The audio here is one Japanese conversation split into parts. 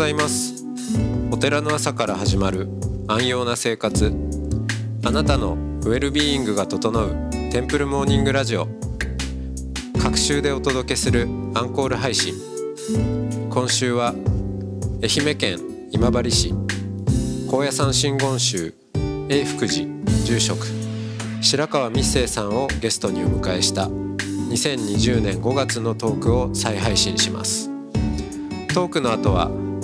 ございます。お寺の朝から始まる安養な生活。あなたのウェルビーイングが整うテンプルモーニングラジオ。各週でお届けするアンコール配信。今週は愛媛県今治市。高野山真言宗。永福寺。住職。白川密生さんをゲストにお迎えした2020年5月のトークを再配信します。トークの後は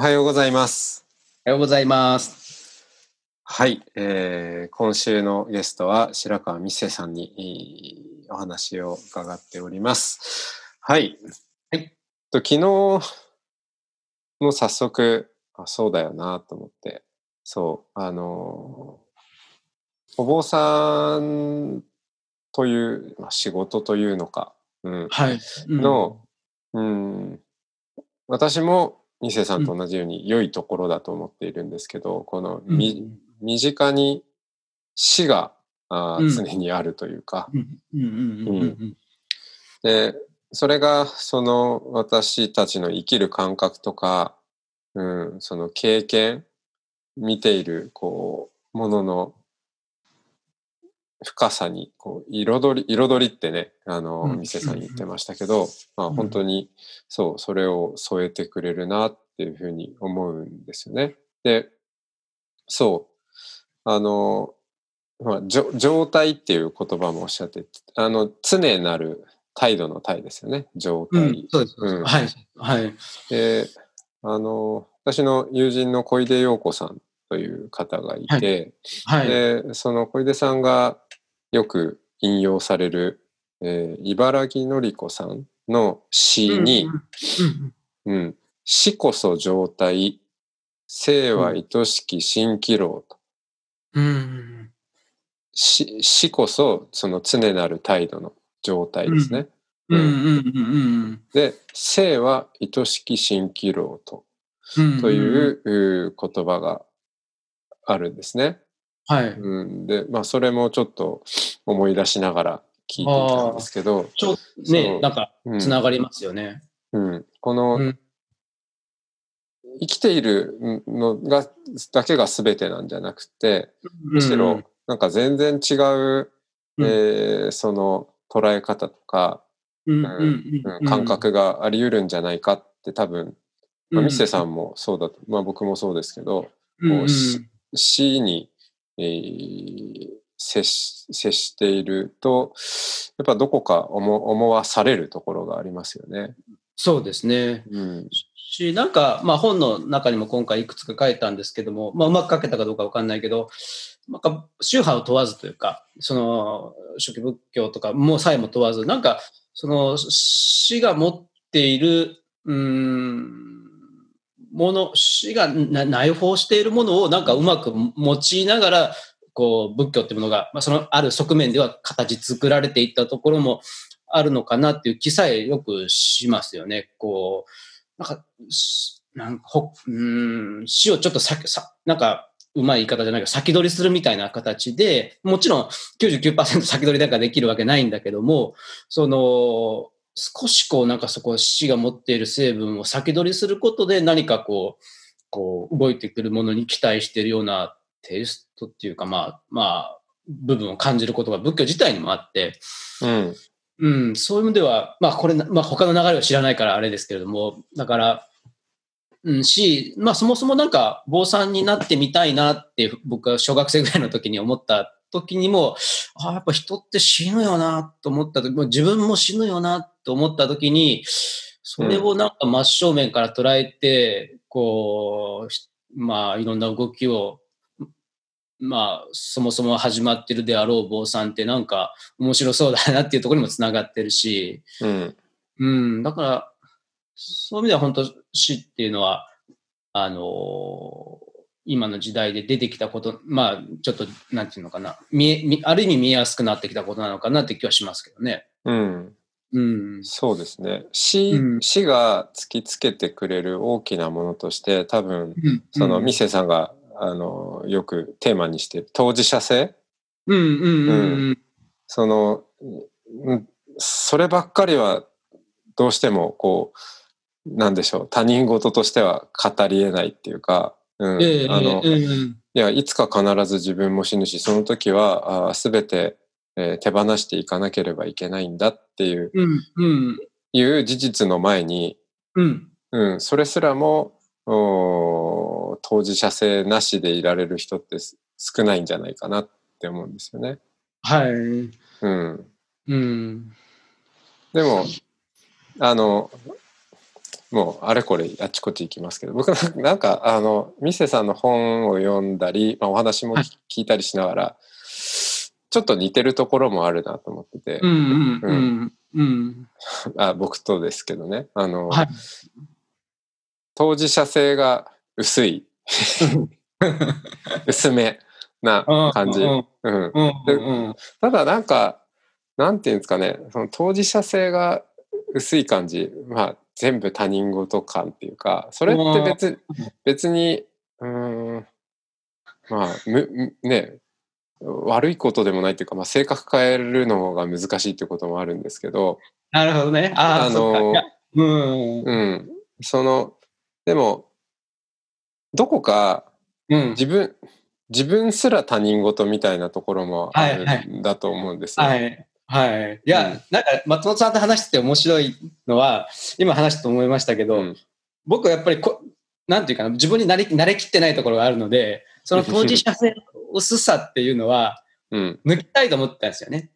おはようございますおはようございます。はい、えー今週のゲストは白川美世さんにえーお話を伺っております。はい。はいと昨日も早速あそうだよなと思ってそうあのお坊さんという、まあ、仕事というのか、うん、はい。の、うん、私も二世さんと同じように良いところだと思っているんですけど、このうん、み、身近に死があーうん。常にあるというか、でそれがその私たちの生きる感覚とか、うん、その経験見ているこうものの深さにこう彩り彩りってねあのうん店さん言ってましたけど、まあ、うん本当にそうそれを添えてくれるなっていうふうに思うんですよね。でそうあの、まあ、じょ状態っていう言葉もおっしゃってあの常なる態度の態ですよね状態。うんそうです。うんはい。はい。であの私の友人の小出陽子さんという方がいて、はい。でその小出さんがよく引用される、えー茨城のり子さんの詩にうん「うん。死こそ状態生は愛しき蜃気楼」と。うんうん死死こそその常なる態度の状態ですね。うん。うんうんで生は愛しき蜃気楼と。うんというう言葉があるんですね。はい。うん、で、まあ、それもちょっと思い出しながら聞いていたんですけど、ちょね、なんかうん。つながりますよね。うん、この、うん。生きているのがだけが全てなんじゃなくてむしろなんか全然違う、うん。えーその捉え方とか、うんうんうんうん感覚があり得るんじゃないかって多分、まあ、ミッセさんもそうだと、まあ、僕もそうですけど、うん。こうし死に、えー接し接しているとやっぱどこか思思わされるところがありますよね。そうですね。うんし、なんか、まあ本の中にも今回いくつか書いたんですけども、まあうまく書けたかどうかわかんないけど、なんか宗派を問わずというか、その初期仏教とかもさえも問わず、なんかその死が持っている、うーん、もの、死が内包しているものをなんかうまく用いながら、こう仏教ってものが、まあ、そのある側面では形作られていったところもあるのかなっていう気さえよくしますよね。こう、なんか、なんかほうん死をちょっと先さ、なんか、うまい言い方じゃないけど、先取りするみたいな形で、もちろん99%先取りなんかできるわけないんだけども、その、少しこう、なんかそこ死が持っている成分を先取りすることで何かこう、こう、動いてくるものに期待しているようなテイストっていうか、まあ、まあ、部分を感じることが仏教自体にもあって、うん。うん、そういう意味では、まあこれ、まあ他の流れを知らないからあれですけれども、だから、うん、し、まあそもそもなんか坊さんになってみたいなって僕は小学生ぐらいの時に思った時にも、ああ、やっぱ人って死ぬよなと思った時、もう自分も死ぬよなと思った時に、それをなんか真正面から捉えて、こう、しまあいろんな動きをまあ、そもそも始まってるであろう坊さんってなんか面白そうだなっていうところにもつながってるし、うん。うん、だから、そういう意味では本当死っていうのは、あのー今の時代で出てきたこと、まあ、ちょっと、なんていうのかな、見え、見ある意味見えやすくなってきたことなのかなって気はしますけどね。うん。うん。そうですね。死、うん。死が突きつけてくれる大きなものとして、多分、うん。その、うんミセさんが、あの、よくテーマにしている当事者性？うんうんうんうん。その、うんそればっかりはどうしてもこう、なんでしょう、他人事としては語り得ないっていうか、うん。ええあの、いや、いつか必ず自分も死ぬし、その時はすべて、えー手放していかなければいけないんだっていううんうんいう事実の前に、うん。うん、それすらも当事者性なしでいられる人ってす少ないんじゃないかなって思うんですよね。はい。うん、うん。でもあのもうあれこれあっちこっち行きますけど僕なんかあのミセさんの本を読んだり、まあ、お話もはい聞いたりしながら、ちょっと似てるところもあるなと思ってて、うんうんうんうん。あ僕とですけどね。あの、はい。当事者性が薄い。薄めな感じ。ただなんかなんていうんですかね。その当事者性が薄い感じ。まあ全部他人事感っていうかそれって別別にうーん。まあむむね悪いことでもないっていうか、まあ、性格変えるのが難しいっていうこともあるんですけどなるほどね。ああ。のうん。うんそのでもどこかうん。自分自分すら他人事みたいなところもあるはいはいんだと思うんですよ。はい。はい。いや、うんなんか、松本さんと話してて面白いのは、今話してて思いましたけど、うん僕はやっぱりこ、なんていうかな、自分に慣れ慣れきってないところがあるので、その当事者性の薄さっていうのは、うん。抜きたいと思ってたんですよね。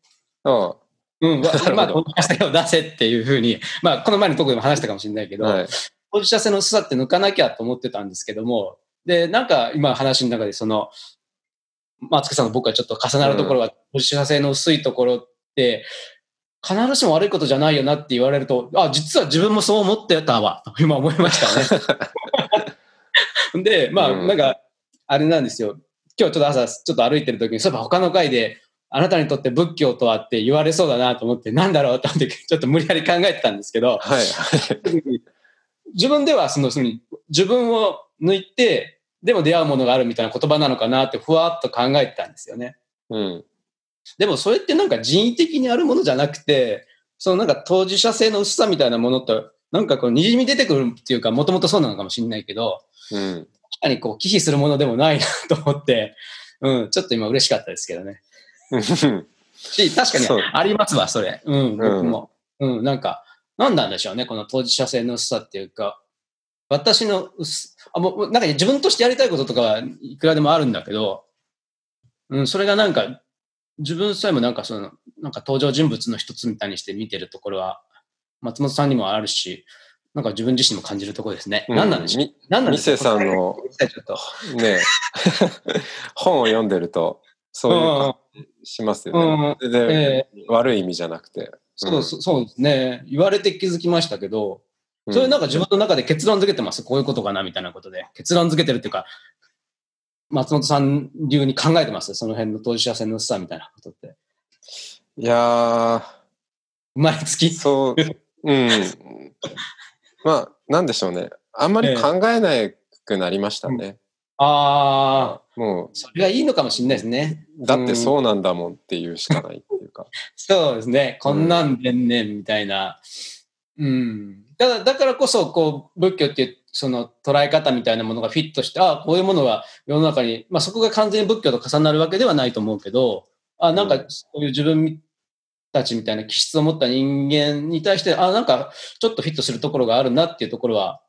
あうん、わなるほどまあ、当事者性を出せっていうふうに、まあ、この前のところでも話したかもしれないけど、あはい。当事者性の薄さって抜かなきゃと思ってたんですけども、で、なんか今話の中でその、松木さんの僕はちょっと重なるところが、当事者性の薄いところって、必ずしも悪いことじゃないよなって言われると、あ、実は自分もそう思ってたわ、と今思いましたね。で、まあ、うんなんか、あれなんですよ。今日ちょっと朝、ちょっと歩いてる時に、そういえば他の回で、あなたにとって仏教とはって言われそうだなと思って、なんだろうと思って、ちょっと無理やり考えてたんですけど、はい。自分ではその、その自分を抜いて、でも出会うものがあるみたいな言葉なのかなってふわっと考えてたんですよね。うん。でもそれってなんか人為的にあるものじゃなくて、そのなんか当事者性の薄さみたいなものと、なんかこう滲み出てくるっていうか、もともとそうなのかもしれないけど、うん。確かにこう、忌避するものでもないなと思って、うん、ちょっと今嬉しかったですけどね。し、確かにありますわ、それ。うん、僕も。うん、なんか、なんなんでしょうね、この当事者性の薄さっていうか、私の薄、あ、もう、なんか自分としてやりたいこととかはいくらでもあるんだけど、うん、それがなんか、自分さえもなんかその、なんか登場人物の一つみたいにして見てるところは、松本さんにもあるし、なんか自分自身も感じるところですね。何なんでしょう？み何なんでしょう？さんのちょっと。ね本を読んでると、そういう感じしますよね。全然え悪い意味じゃなくて。そうそうですね。言われ。て気づきましたけど、うんそれ。なんか自分の中で結論付けてます。こういうことかなみたいなことで。結論付けてるっていうか、松本さん流に考えてます。その辺の当事者性の薄さみたいなことって。いや生まれ。つきー、そう、うん。まあ、なんでしょうね。あんまり考えなくなりましたね。ああ、もそれがいいのかもしれないですね。う、だってそうなんだもんっていうしかないっていうか。そうですね。こんなんでんねんみたいな。うん。だから、だからこそ、こう、仏教っていう、その捉え方みたいなものがフィットして、ああ、こういうものが世の中に、まあそこが完全に仏教と重なるわけではないと思うけど、あなんかうんそういう自分たちみたいな気質を持った人間に対して、あなんかちょっとフィットするところがあるなっていうところは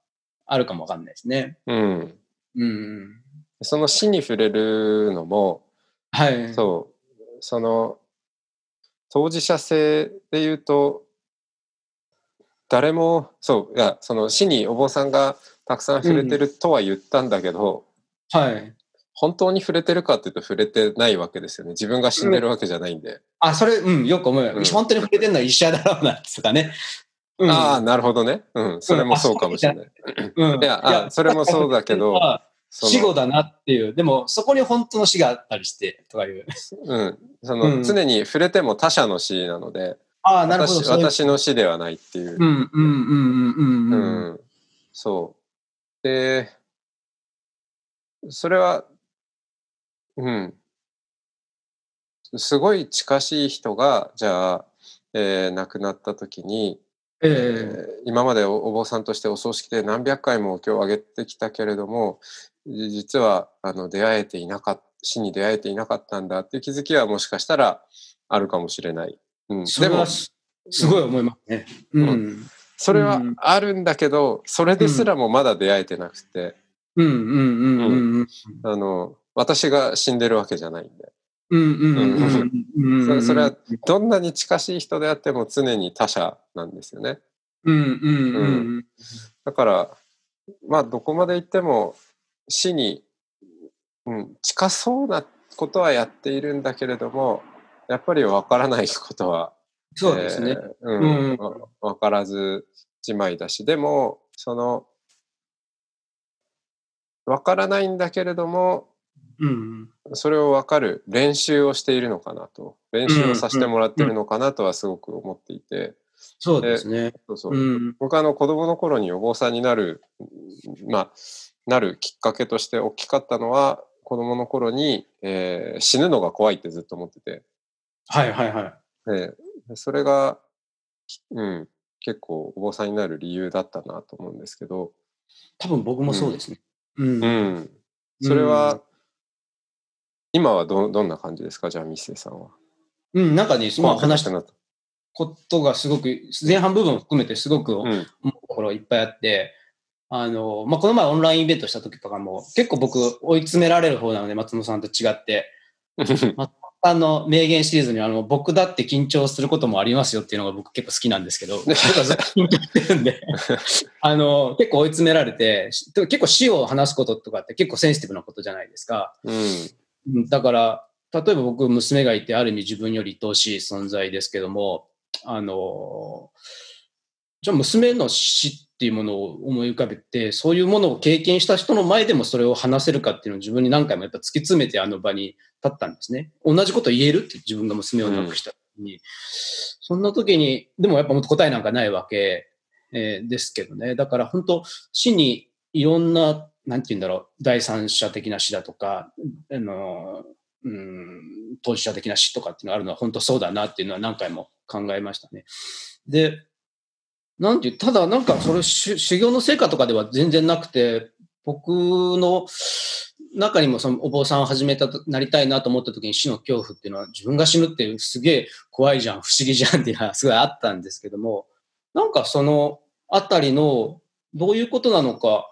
あるかもわかんないですね。うん。うん。その死に触れるのも、はい。そう、その、当事者性で言うと、誰も、そう、いや、その死にお坊さんがたくさん触れてるとは言ったんだけど、はい。本当に触れてるかっていうと触れてないわけですよね。自分が死んでるわけじゃないんで。あ、それ、うん、よく思うよ。うん本当に触れてるのは医者だろうな、とかね。うんああ、なるほどね。うん。それもそうかもしれない。うんいやあそれもそうだけど死後だなっていう。でも、そこに本当の死があったりして、とかいう。うん。その、うん常に触れても他者の死なので、ああ、なるほど。私私の死ではないっていう。うん、うん、うん、うん、うん。うんうんそう。で、それは、うん。すごい近しい人が、じゃあ、えー亡くなった時に、えええー今までおお坊さんとしてお葬式で何百回もお経をあげてきたけれども、じ実はあの出会えていなかった、死に出会えていなかったんだっていう気づきはもしかしたらあるかもしれない。うん、でもそれは、すすごい思いますね。うん。それはうんあるんだけど、それですらもまだ出会えてなくて、うん、うん、うん、うん。うんあの、私が死んでるわけじゃないんで。それはどんなに近しい人であっても常に他者なんですよね。だから、まあどこまで行っても死に、うん、近そうなことはやっているんだけれども、やっぱり分からないことは、そうですね。えーうん分からずじまいだし、でも、その、分からないんだけれども、うん。それを分かる練習をしているのかなと、練習をさせてもらってるのかなとはすごく思っていて、そうですね。そうそううん。僕はあの子供の頃にお坊さんになる、まあ、なるきっかけとして大きかったのは、子供の頃に、えー死ぬのが怖いってずっと思ってて、はい、はい、はい。えーそれが、うん、結構お坊さんになる理由だったなと思うんですけど、多分僕もそうですね。うんう。ん、それは、今はどどんな感じですか？じゃあミッセイさんは。うん、なんかね、まあ話した。ことがすごく、前半部分を含めてすごく思ううんところいっぱいあって、あの、まあ、この前オンラインイベントした時とかも、結構僕追い詰められる方なので、松本さんと違って、あの、名言シリーズにあの、僕だって緊張することもありますよっていうのが僕結構好きなんですけど、僕はずっと緊張してるんで、あの、結構追い詰められて、し結構死を話すこととかって結構センシティブなことじゃないですか。うんうんだから、例えば僕、娘がいて、ある意味自分より愛おしい存在ですけども、あの、じゃあ娘の死っていうものを思い浮かべて、そういうものを経験した人の前でもそれを話せるかっていうのを自分に何回もやっぱ突き詰めてあの場に立ったんですね。同じこと言えるって自分が娘を亡くした時に、そんな時に、でもやっぱもっと答えなんかないわけ、えーですけどね。だから本当死にいろんな、なんて言うんだろう、第三者的な死だとか、あの、うん、当事者的な死とかっていうのがあるのは本当そうだなっていうのは何回も考えましたね。で、なんていう、ただなんかそれ修行の成果とかでは全然なくて、僕の中にもそのお坊さんを始めた、なりたいなと思った時に死の恐怖っていうのは自分が死ぬってすげえ怖いじゃん、不思議じゃんっていうのはすごいあったんですけども、なんかそのあたりのどういうことなのか、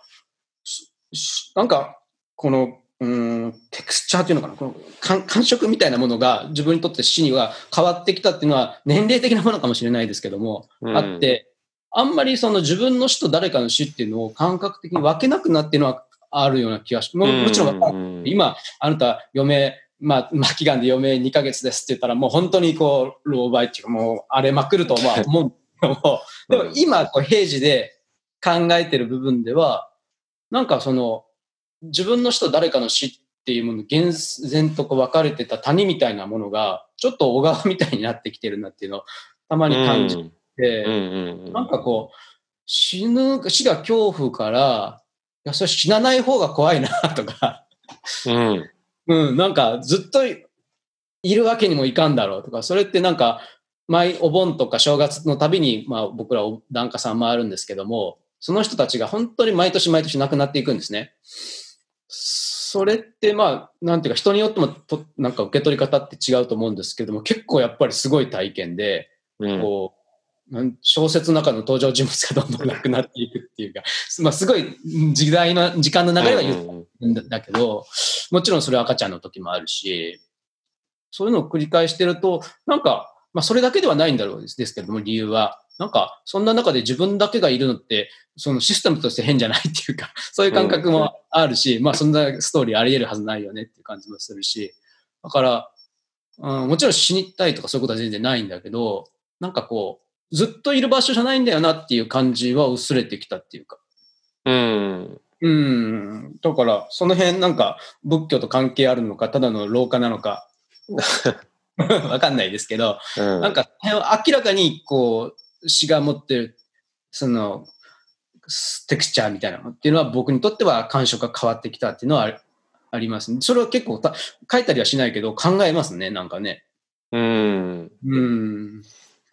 なんかこのうーんテクスチャーっていうのかなこの感感触みたいなものが自分にとって死には変わってきたっていうのは年齢的なものかもしれないですけども、うん。あって、あんまりその自分の死と誰かの死っていうのを感覚的に分けなくなっていうのはあるような気がしももちろんうん今、あなた、嫁、まあ、末期がんで嫁2ヶ月ですって言ったら、もう本当にこう、老媒っていうか、もう荒れまくるとは思うんだけども、でも今、こう平時で考えてる部分では、なんかその、自分の死と誰かの死っていうもの、厳然とこう分かれてた谷みたいなものが、ちょっと小川みたいになってきてるなっていうのを、たまに感じて、なんかこう、死ぬ、死が恐怖から、いや、それ死なない方が怖いな、とか、うん。うん、なんかずっといるわけにもいかんだろうとか、それってなんか、毎お盆とか正月のたびに、まあ僕ら檀家さん回るんですけども、その人たちが本当に毎年毎年亡くなっていくんですね。それってまあ、なんていうか人によってもとなんか受け取り方って違うと思うんですけども、結構やっぱりすごい体験で、うんこう、小説の中の登場人物がどんどんなくなっていくっていうか、まあすごい時代の、時間の流れは言うんだだけど、もちろんそれは赤ちゃんの時もあるし、そういうのを繰り返してると、なんか、まあそれだけではないんだろうですですけども、理由は。なんか、そんな中で自分だけがいるのって、そのシステムとして変じゃないっていうか、そういう感覚もあるし、まあそんなストーリーあり得るはずないよねっていう感じもするし、だから、うん、もちろん死にたいとかそういうことは全然ないんだけど、なんかこう、ずっといる場所じゃないんだよなっていう感じは薄れてきたっていうか。うん。うん。だから、その辺なんか仏教と関係あるのか、ただの廊下なのか、わかんないですけど、うん。なんか明らかにこう、詩が持ってる、その、テクスチャーみたいなのっていうのは僕にとっては感触が変わってきたっていうのはありますね。それは結構た書いたりはしないけど考えますね、なんかね。うん。うん。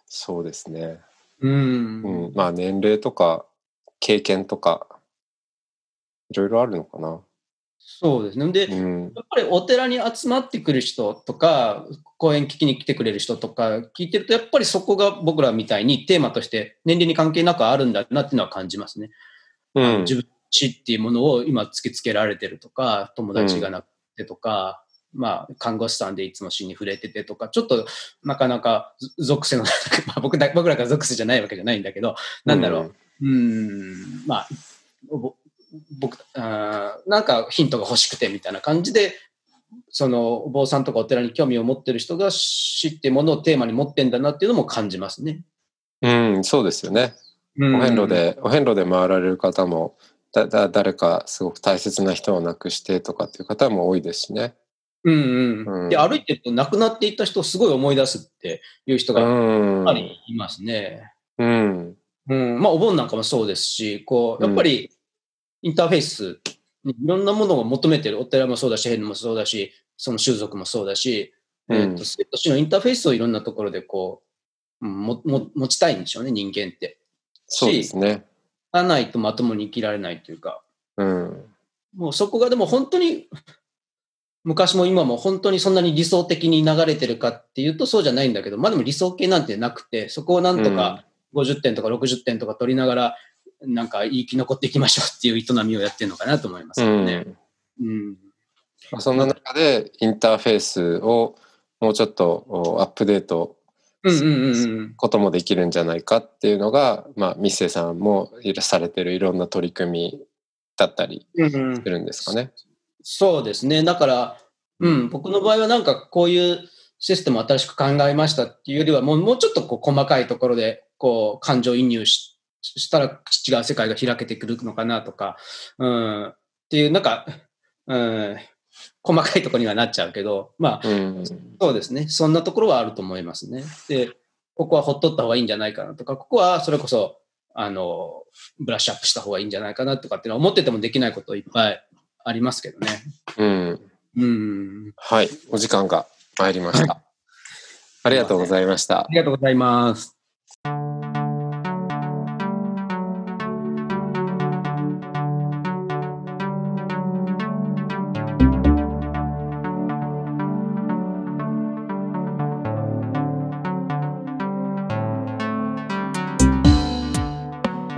そうですね。うん。うん。まあ年齢とか経験とか、いろいろあるのかな。そうですね。で、うん。やっぱりお寺に集まってくる人とか、講演聞きに来てくれる人とか聞いてると、やっぱりそこが僕らみたいにテーマとして年齢に関係なくあるんだなっていうのは感じますね。うん。自分死っていうものを今突きつけられてるとか、友達が亡くてとか、まあ、看護師さんでいつも死に触れててとか、ちょっとなかなか属性の、まあ僕だ僕らが属性じゃないわけじゃないんだけど、なんだろう。うーん、まあ、ぼ僕、あーなんかヒントが欲しくてみたいな感じで、そのお坊さんとかお寺に興味を持ってる人が死ってものをテーマに持ってんだなっていうのも感じますね。うん。うん、そうですよね。おお遍路。で、お遍路で回られる方も、だ、だ、誰かすごく大切な人を亡くしてとかっていう方も多いですしね。うんうん。うんで、歩いてると亡くなっていった人をすごい思い出すっていう人うがやん。っぱりいますね。うん。うん。まあ、お盆なんかもそうですし、こう、やっぱりインターフェースにいろんなものを求めてる。お寺もそうだし、変もそうだし、その種族もそうだし、うんえっと、生と死のインターフェースをいろんなところでこう、うんもも持ちたいんでしょうね、人間って。そうですね。がないとまともに生きられないというか、うん。もうそこがでも本当に、昔も今も本当にそんなに理想的に流れてるかっていうとそうじゃないんだけど、まあでも理想系なんてなくて、そこをなんとか50点とか60点とか取りながら、なんか生き残っていきましょうっていう営みをやってるのかなと思いますね。うん。まあそんな中でインターフェースをもうちょっとおアップデートうんうんうんうん。こともできるんじゃないかっていうのが、まあ、ミッセさんもされてるいろんな取り組みだったりうんうんするんですかね。そうですね。だから、うん、僕の場合はなんかこういうシステムを新しく考えましたっていうよりは、もうもうちょっとこう細かいところで、こう、感情移入ししたら違う世界が開けてくるのかなとか、うん、っていう、なんか、うん、細かいところにはなっちゃうけど、まあ、うん。そうですね。そんなところはあると思いますね。で、ここはほっとった方がいいんじゃないかなとか、ここはそれこそ、あの、ブラッシュアップした方がいいんじゃないかなとかっていうのは思っててもできないこといっぱいありますけどね。うん。うん。はい。お時間が参りました。ありがとうございましたあ。りがとうございます。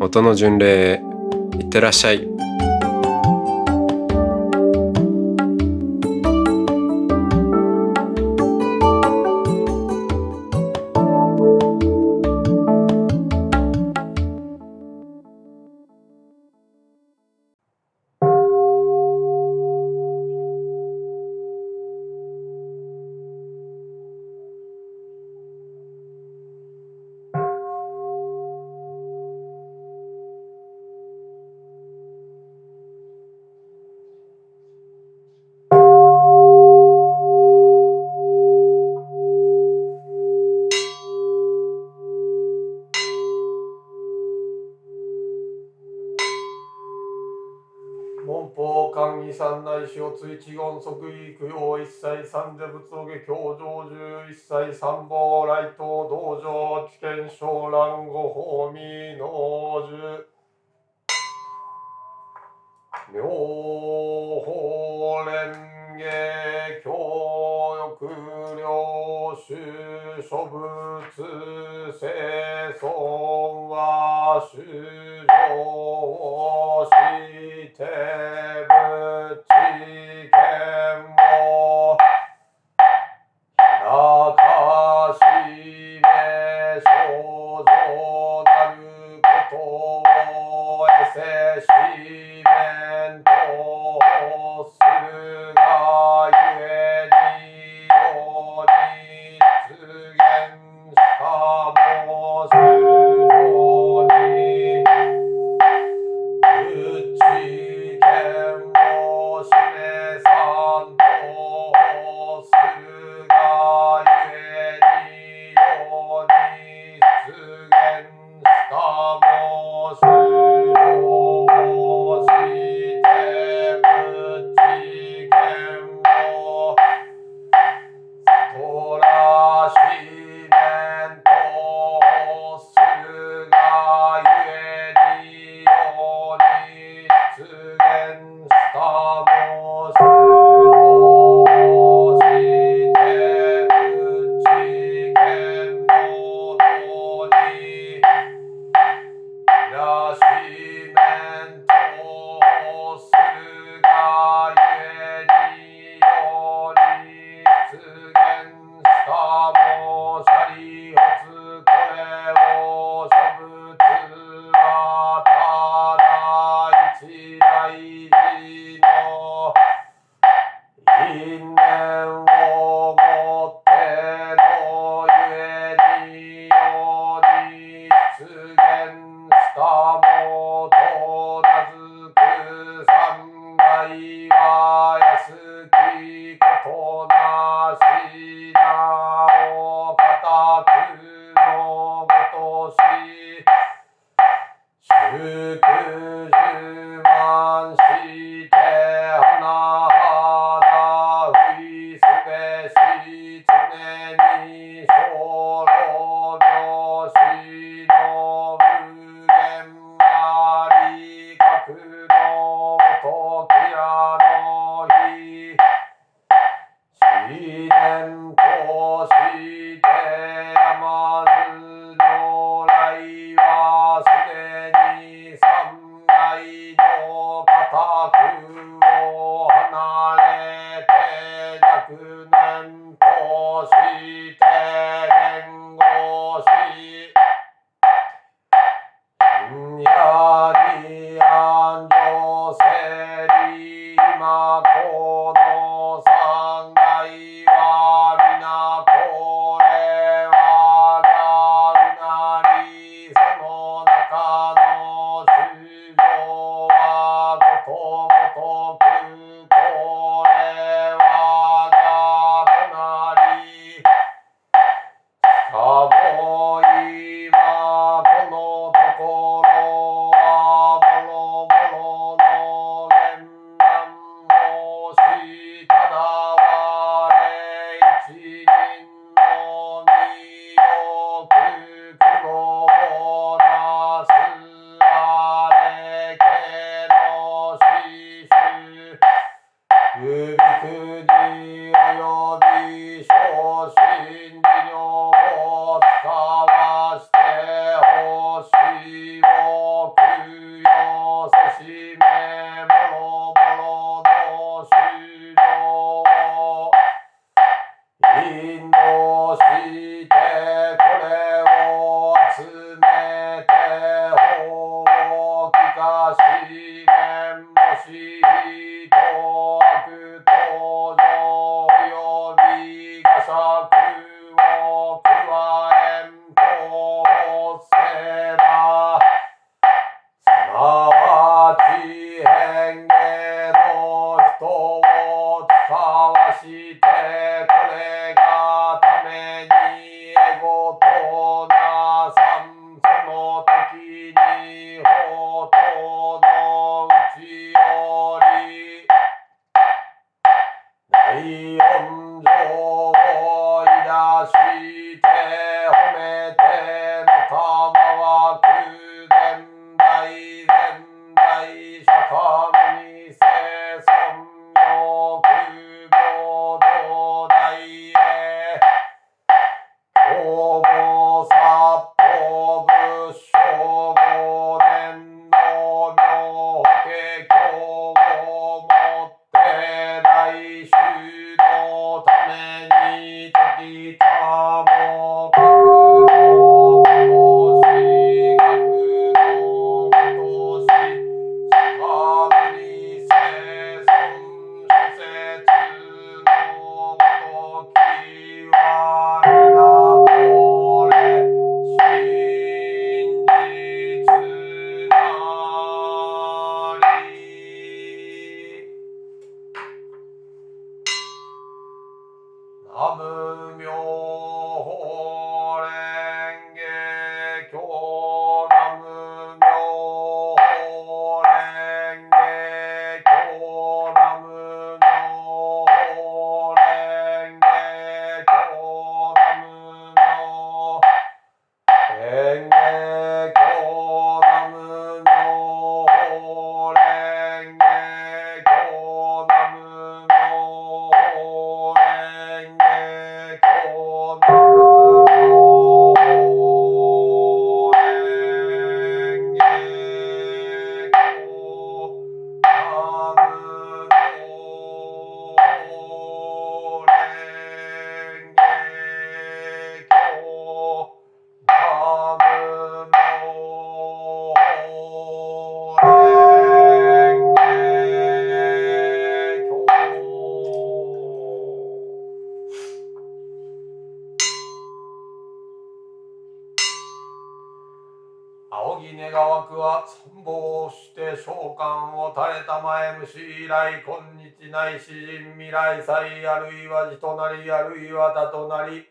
音の巡礼へいってらっしゃい。一知言即位供養一切三者仏を下教上十一切三宝来頭道場知見昇蘭五法未能樹妙法蓮華教育領主諸仏生存は修行をして参謀して召喚を垂れたまえ虫以来今日ない詩人未来祭あるいは字となりあるいは他となり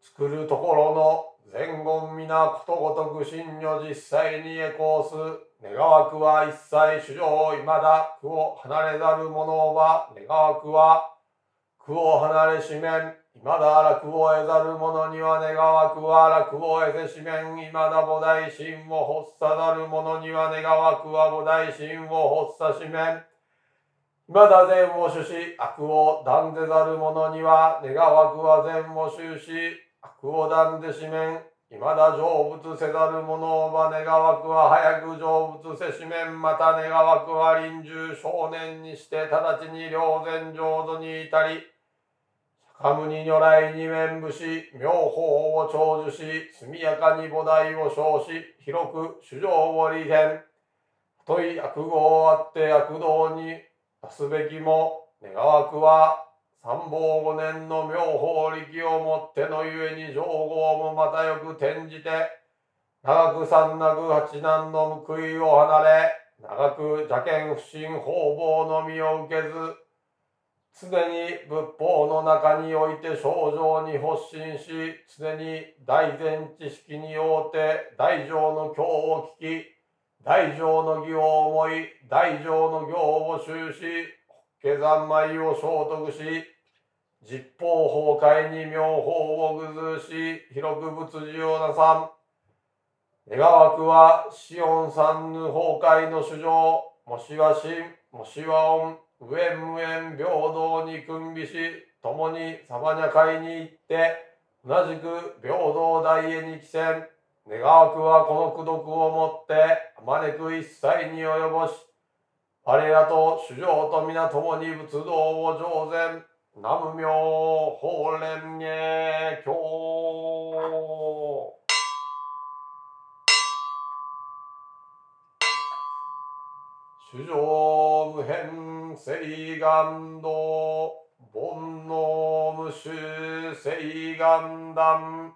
作るところの前言皆ことごとく真如実際にエコーす。願わくは一切主上いまだ苦を離れざる者は願わくは苦を離れしめん。まだ楽を得ざる者には願わくは楽を得せしめん。いまだ菩提心を発さざる者には願わくは菩提心を発さしめん。まだ善を主し悪を断ぜざる者には願わくは善を修し悪を断ぜしめん。いまだ成仏せざる者は願わくは早く成仏せしめん。また願わくは臨終少年にして直ちに良善浄土に至りカムに如来に面武し妙法を長寿し速やかに菩提を称し広く主情を利変。太い悪語をあって悪道に出すべきも願わくは三宝五年の妙法力をもってのゆえに上号もまたよく転じて長く三なく八難の報いを離れ長く邪見不信方々のみを受けず常に仏法の中において症状に発信し常に大前知識によって大乗の経を聞き大乗の義を思い大乗の行を修し下山米を聖徳し実法崩壊に妙法を具ずし広く仏事をなさん。願わくはシオン三ぬ崩壊の主情もしは真もしは恩無縁無縁平等に君びし共にサバニャ会に行って同じく平等大へに帰戦。願わくはこの功徳をもってあまねく一切に及ぼし我らと主情と皆共に仏道を上善南無妙法蓮華経。主上無変聖願道煩悩無臭聖願断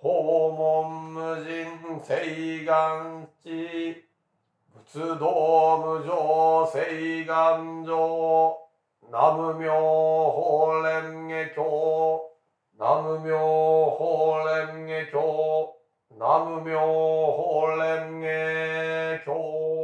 訪問無人聖願地仏道無常聖願上南無妙法蓮華経南無妙法蓮華経南無妙法蓮華経。